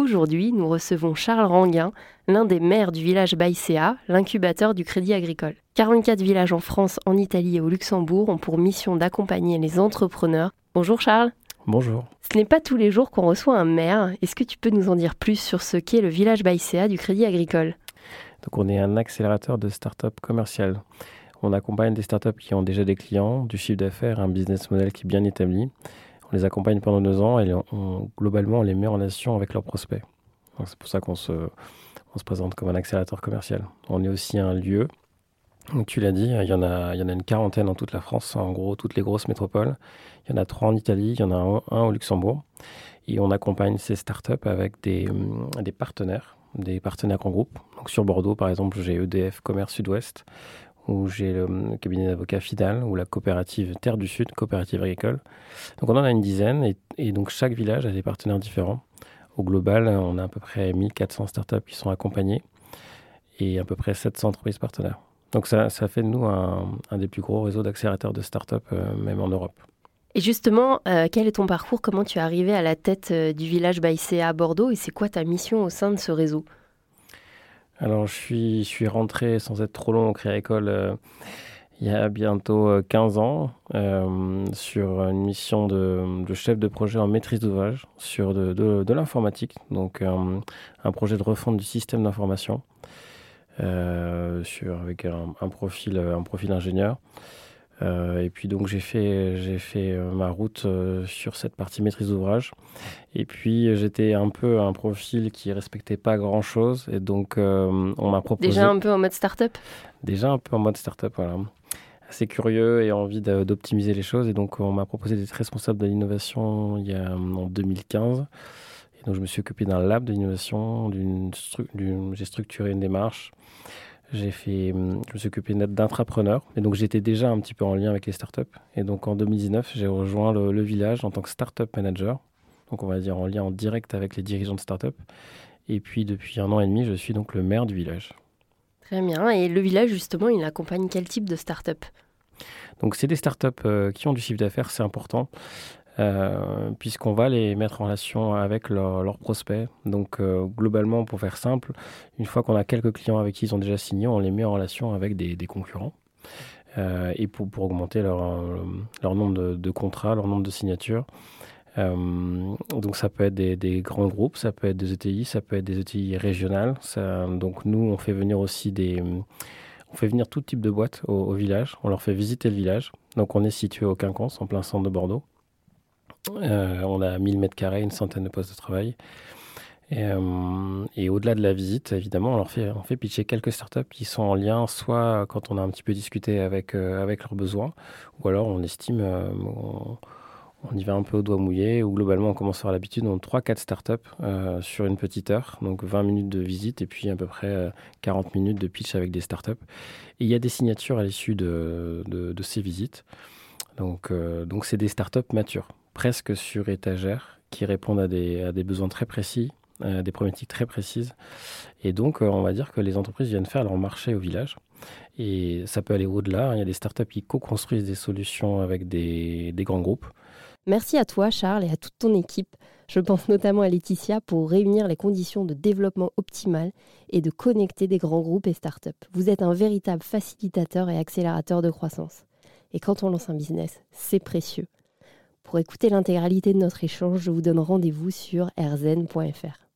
Aujourd'hui, nous recevons Charles Ranguin, l'un des maires du village Baïséa, l'incubateur du Crédit Agricole. 44 villages en France, en Italie et au Luxembourg ont pour mission d'accompagner les entrepreneurs. Bonjour Charles. Bonjour. Ce n'est pas tous les jours qu'on reçoit un maire. Est-ce que tu peux nous en dire plus sur ce qu'est le village Baïséa du Crédit Agricole? Donc on est un accélérateur de start-up commerciales. On accompagne des startups qui ont déjà des clients, du chiffre d'affaires, un business model qui est bien établi. On les accompagne pendant deux ans et globalement, on les met en relation avec leurs prospects. C'est pour ça qu'on se, on se présente comme un accélérateur commercial. On est aussi un lieu. Tu l'as dit, il y, en a, une quarantaine en toute la France, en gros, toutes les grosses métropoles. Il y en a trois en Italie, il y en a un, au Luxembourg. Et on accompagne ces startups avec des, des partenaires, des partenaires en groupe. Donc, sur Bordeaux, par exemple, j'ai EDF Commerce Sud-Ouest, où j'ai le cabinet d'avocats Fidal ou la coopérative Terre du Sud, coopérative agricole. Donc on en a une dizaine et, donc chaque village a des partenaires différents. Au global, on a à peu près 1400 startups qui sont accompagnées et à peu près 700 entreprises partenaires. Donc ça, ça fait de nous un, des plus gros réseaux d'accélérateurs de startups, euh, même en Europe. Et justement, euh, quel est ton parcours? Comment tu es arrivé à la tête euh, du village Baïséa à Bordeaux et c'est quoi ta mission au sein de ce réseau? Alors, je suis, rentré sans être trop long au Créa-École euh, il y a bientôt 15 euh, ans euh, sur une mission de, chef de projet en maîtrise d'ouvrage sur de, l'informatique, donc un projet de refonte du système d'information avec profil, un profil ingénieur. Euh, et puis donc j'ai fait, j'ai fait euh, ma route euh, sur cette partie maîtrise d'ouvrage. Et puis j'étais un peu un profil qui respectait pas grand chose. Et donc on m'a proposé. Déjà un peu en mode start-up? Déjà un peu en mode start-up, voilà. Assez curieux et envie d'optimiser les choses. Et donc on m'a proposé d'être responsable de l'innovation il y a, en 2015. Et donc je me suis occupé d'un lab de l'innovation, j'ai structuré une démarche. J'ai fait, hum, je me suis occupé d'intrapreneur. Et donc, j'étais déjà un petit peu en lien avec les startups. Et donc, en 2019, j'ai rejoint le, village en tant que startup manager. Donc, on va dire en lien en direct avec les dirigeants de startup. Et puis, depuis un an et demi, je suis donc le maire du village. Très bien. Et le village, justement, il accompagne quel type de startup? Donc c'est des startups euh, qui ont du chiffre d'affaires, c'est important. Euh, puisqu'on va les mettre en relation avec leurs prospects. Donc euh, globalement, pour faire simple, une fois qu'on a quelques clients avec qui ils ont déjà signé, on les met en relation avec des, concurrents. Euh, et pour, augmenter leur, nombre de, contrats, leur nombre de signatures. donc ça peut être des, grands groupes, ça peut être des ETI, ça peut être des ETI régionales. Donc nous, on fait venir aussi des... On fait venir tout type de boîtes au, au, village, on leur fait visiter le village. Donc on est situé au Quinconce, en plein centre de Bordeaux. Euh, on a 1000 mètres carrés, une centaine de postes de travail. Euh, et, au-delà de la visite, évidemment, on leur fait, on fait pitcher quelques startups qui sont en lien, soit quand on a un petit peu discuté avec, euh, avec leurs besoins, ou alors on estime, on, y va un peu au doigt mouillé, ou globalement on commence à avoir l'habitude, on a 3-4 startups sur une petite heure, donc 20 minutes de visite et puis à peu près 40 minutes de pitch avec des startups. Et il y a des signatures à l'issue de, de, ces visites. Donc, donc c'est des startups matures presque sur étagère qui répondent à des, besoins très précis, à des problématiques très précises. Et donc, euh, on va dire que les entreprises viennent faire leur marché au village. Et ça peut aller au-delà. Il y a des startups qui co-construisent des solutions avec des, des grands groupes. Merci à toi, Charles, et à toute ton équipe. Je pense notamment à Laetitia pour réunir les conditions de développement optimal et de connecter des grands groupes et startups. Vous êtes un véritable facilitateur et accélérateur de croissance. Et quand on lance un business, c'est précieux. Pour écouter l'intégralité de notre échange, je vous donne rendez-vous sur rzn.fr.